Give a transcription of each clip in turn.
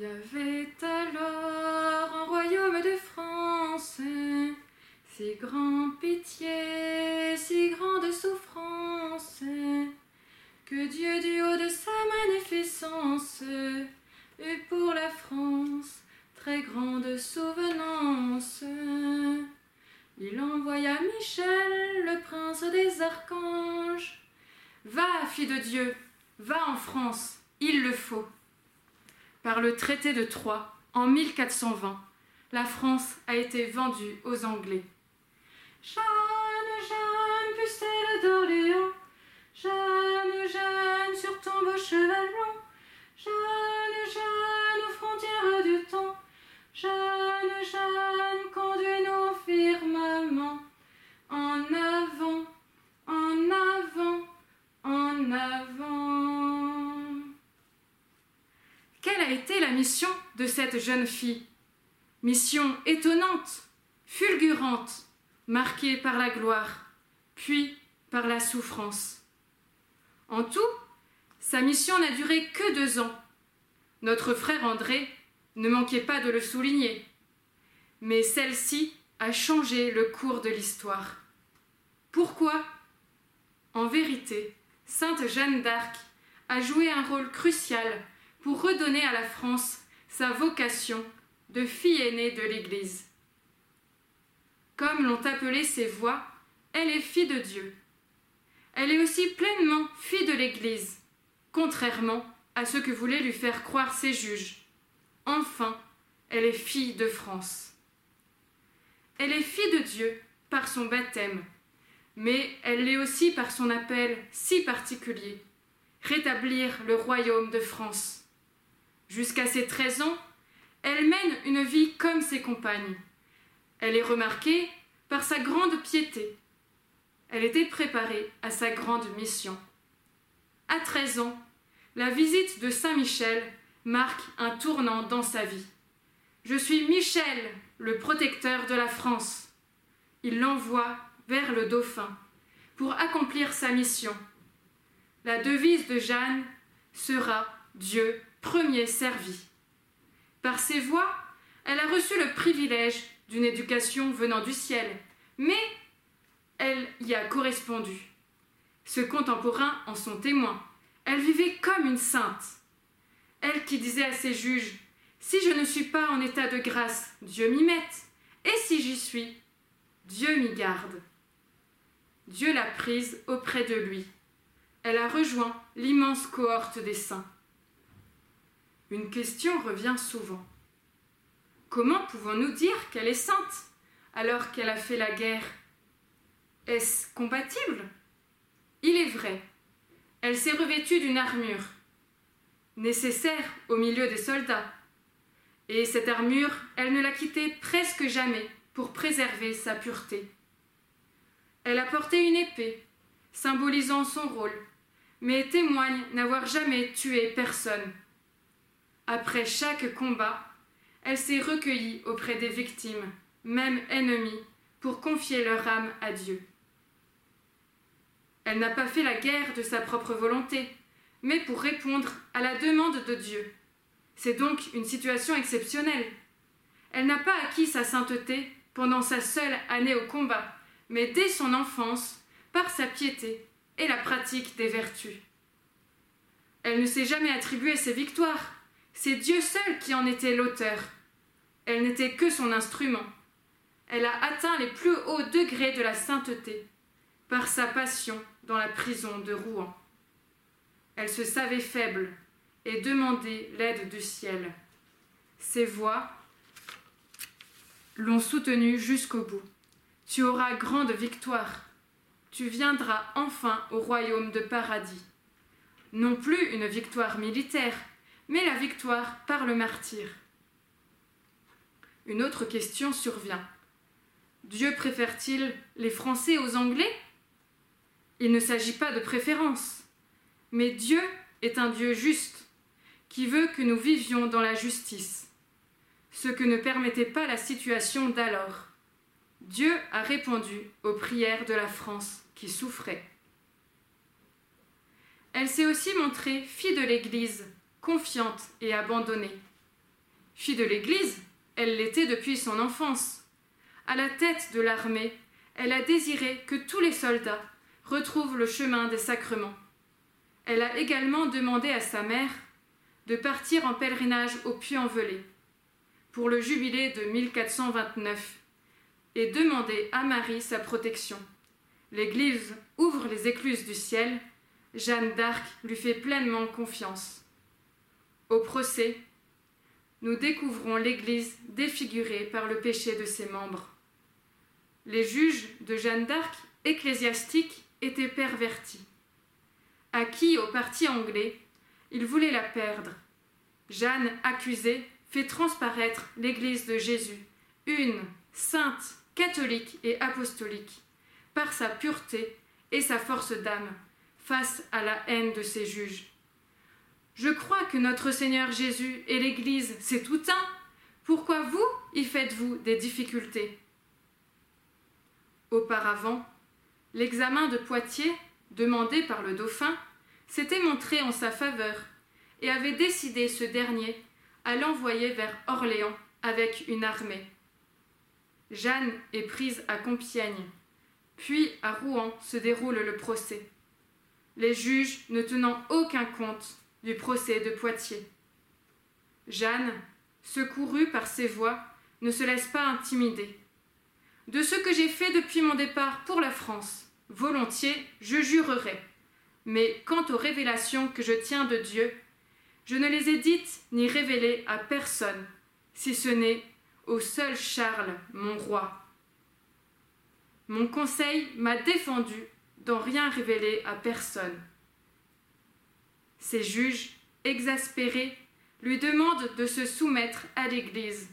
Il y avait alors un royaume de France, si grande pitié, si grande souffrance, que Dieu du haut de sa magnificence eut pour la France très grande souvenance. Il envoya Michel, le prince des archanges. Va, fille de Dieu, va en France, il le faut. Par le traité de Troyes, en 1420, la France a été vendue aux Anglais. Jeanne, Jeanne, pucelle d'Orléans, Jeanne, Jeanne, mission de cette jeune fille Mission étonnante, fulgurante, marquée par la gloire, puis par la souffrance. En tout, sa mission n'a duré que deux ans. Notre frère André ne manquait pas de le souligner. Mais celle-ci a changé le cours de l'histoire. Pourquoi? En vérité, Sainte Jeanne d'Arc a joué un rôle crucial pour redonner à la France sa vocation de fille aînée de l'Église. Comme l'ont appelée ses voix, elle est fille de Dieu. Elle est aussi pleinement fille de l'Église, contrairement à ce que voulaient lui faire croire ses juges. Enfin, elle est fille de France. Elle est fille de Dieu par son baptême, mais elle l'est aussi par son appel si particulier, rétablir le royaume de France. Jusqu'à ses 13 ans, elle mène une vie comme ses compagnes. Elle est remarquée par sa grande piété. Elle était préparée à sa grande mission. À 13 ans, la visite de Saint Michel marque un tournant dans sa vie. Je suis Michel, le protecteur de la France. Il l'envoie vers le dauphin pour accomplir sa mission. La devise de Jeanne sera Dieu premier servi. Par ses voix, elle a reçu le privilège d'une éducation venant du ciel, mais elle y a correspondu. Ce contemporain en sont témoins. Elle vivait comme une sainte. Elle qui disait à ses juges Si je ne suis pas en état de grâce, Dieu m'y mette, et si j'y suis, Dieu m'y garde. Dieu l'a prise auprès de lui. Elle a rejoint l'immense cohorte des saints. Une question revient souvent. Comment pouvons-nous dire qu'elle est sainte alors qu'elle a fait la guerre? Est-ce compatible? Il est vrai, elle s'est revêtue d'une armure, nécessaire au milieu des soldats. Et cette armure, elle ne l'a quittée presque jamais pour préserver sa pureté. Elle a porté une épée, symbolisant son rôle, mais témoigne n'avoir jamais tué personne. Après chaque combat, elle s'est recueillie auprès des victimes, même ennemies, pour confier leur âme à Dieu. Elle n'a pas fait la guerre de sa propre volonté, mais pour répondre à la demande de Dieu. C'est donc une situation exceptionnelle. Elle n'a pas acquis sa sainteté pendant sa seule année au combat, mais dès son enfance, par sa piété et la pratique des vertus. Elle ne s'est jamais attribué ses victoires, c'est Dieu seul qui en était l'auteur. Elle n'était que son instrument. Elle a atteint les plus hauts degrés de la sainteté par sa passion dans la prison de Rouen. Elle se savait faible et demandait l'aide du ciel. Ses voix l'ont soutenue jusqu'au bout. Tu auras grande victoire. Tu viendras enfin au royaume de paradis. Non plus une victoire militaire, mais la victoire par le martyr. Une autre question survient. Dieu préfère-t-il les Français aux Anglais? Il ne s'agit pas de préférence, mais Dieu est un Dieu juste, qui veut que nous vivions dans la justice, ce que ne permettait pas la situation d'alors. Dieu a répondu aux prières de la France qui souffrait. Elle s'est aussi montrée fille de l'Église confiante et abandonnée. Fille de l'Église, elle l'était depuis son enfance. À la tête de l'armée, elle a désiré que tous les soldats retrouvent le chemin des sacrements. Elle a également demandé à sa mère de partir en pèlerinage au Puy-en-Velay pour le jubilé de 1429 et demander à Marie sa protection. L'Église ouvre les écluses du ciel, Jeanne d'Arc lui fait pleinement confiance. Au procès, nous découvrons l'Église défigurée par le péché de ses membres. Les juges de Jeanne d'Arc, ecclésiastiques, étaient pervertis. Acquis au parti anglais, ils voulaient la perdre? Jeanne, accusée, fait transparaître l'Église de Jésus, une, sainte, catholique et apostolique, par sa pureté et sa force d'âme, face à la haine de ses juges. Je crois que notre Seigneur Jésus et l'Église, c'est tout un. Pourquoi vous y faites-vous des difficultés? Auparavant, l'examen de Poitiers, demandé par le dauphin, s'était montré en sa faveur et avait décidé ce dernier à l'envoyer vers Orléans avec une armée. Jeanne est prise à Compiègne, puis à Rouen se déroule le procès, les juges ne tenant aucun compte du procès de Poitiers. Jeanne, secourue par ses voix, ne se laisse pas intimider. De ce que j'ai fait depuis mon départ pour la France, volontiers, je jurerai. Mais quant aux révélations que je tiens de Dieu, je ne les ai dites ni révélées à personne, si ce n'est au seul Charles, mon roi. Mon conseil m'a défendu d'en rien révéler à personne. Ses juges, exaspérés, lui demandent de se soumettre à l'Église,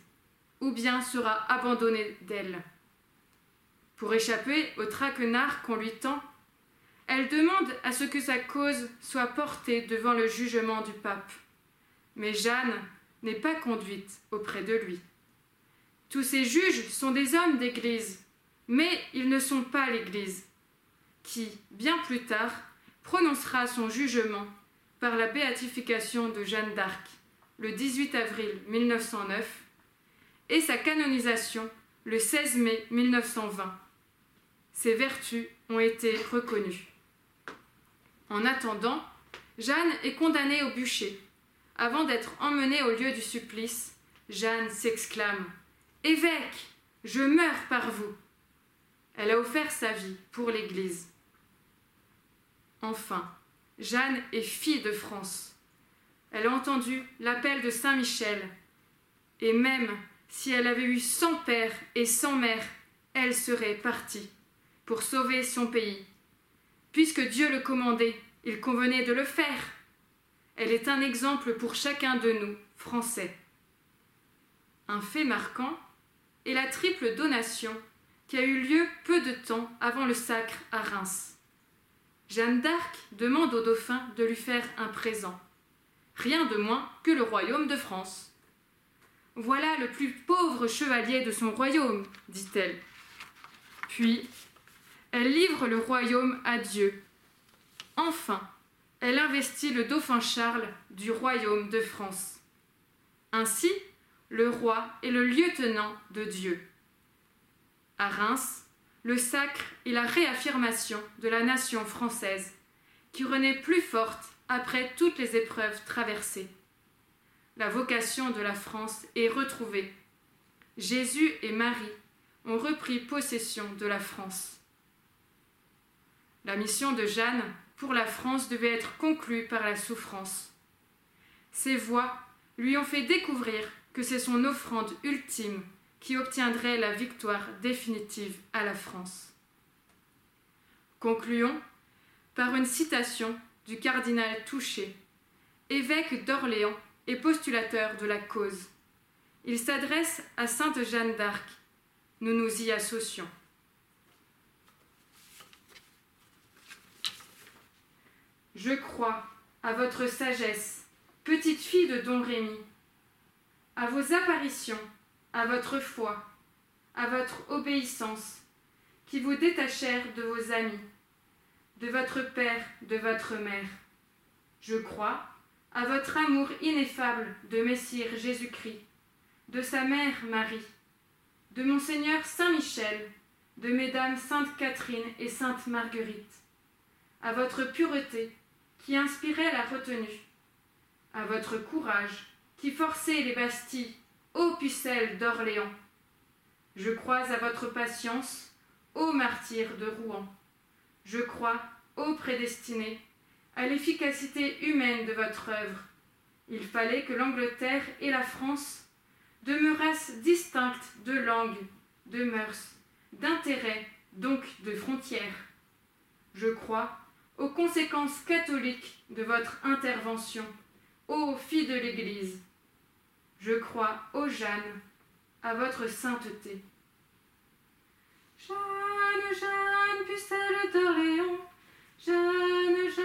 ou bien sera abandonné d'elle. Pour échapper au traquenard qu'on lui tend, elle demande à ce que sa cause soit portée devant le jugement du pape. Mais Jeanne n'est pas conduite auprès de lui. Tous ces juges sont des hommes d'Église, mais ils ne sont pas l'Église, qui, bien plus tard, prononcera son jugement par la béatification de Jeanne d'Arc le 18 avril 1909 et sa canonisation le 16 mai 1920. Ses vertus ont été reconnues. En attendant, Jeanne est condamnée au bûcher. Avant d'être emmenée au lieu du supplice, Jeanne s'exclame Évêque, je meurs par vous. Elle a offert sa vie pour l'Église. Enfin, Jeanne est fille de France. Elle a entendu l'appel de Saint Michel. Et même si elle avait eu cent pères et cent mères, elle serait partie pour sauver son pays. Puisque Dieu le commandait, il convenait de le faire. Elle est un exemple pour chacun de nous, Français. Un fait marquant est la triple donation qui a eu lieu peu de temps avant le sacre à Reims. Jeanne d'Arc demande au dauphin de lui faire un présent. Rien de moins que le royaume de France. Voilà le plus pauvre chevalier de son royaume, dit-elle. Puis, elle livre le royaume à Dieu. Enfin, elle investit le dauphin Charles du royaume de France. Ainsi, le roi est le lieutenant de Dieu. À Reims, le sacre et la réaffirmation de la nation française, qui renaît plus forte après toutes les épreuves traversées. La vocation de la France est retrouvée. Jésus et Marie ont repris possession de la France. La mission de Jeanne pour la France devait être conclue par la souffrance. Ses voix lui ont fait découvrir que c'est son offrande ultime qui obtiendrait la victoire définitive à la France. Concluons par une citation du cardinal Touché, évêque d'Orléans et postulateur de la cause. Il s'adresse à Sainte Jeanne d'Arc. Nous nous y associons. Je crois à votre sagesse, petite fille de Don Rémy, à vos apparitions à votre foi, à votre obéissance, qui vous détachèrent de vos amis, de votre père, de votre mère. Je crois à votre amour ineffable de Messire Jésus-Christ, de sa mère Marie, de Monseigneur Saint-Michel, de Mesdames Sainte Catherine et Sainte Marguerite, à votre pureté qui inspirait la retenue, à votre courage qui forçait les Bastilles, ô pucelle d'Orléans. Je crois à votre patience, ô martyr de Rouen. Je crois, ô prédestiné, à l'efficacité humaine de votre œuvre. Il fallait que l'Angleterre et la France demeurassent distinctes de langue, de mœurs, d'intérêts, donc de frontières. Je crois aux conséquences catholiques de votre intervention, ô filles de l'Église. Je crois, ô Jeanne, à votre sainteté. Jeanne, Jeanne, pucelle d'Orléans, Jeanne, Jeanne,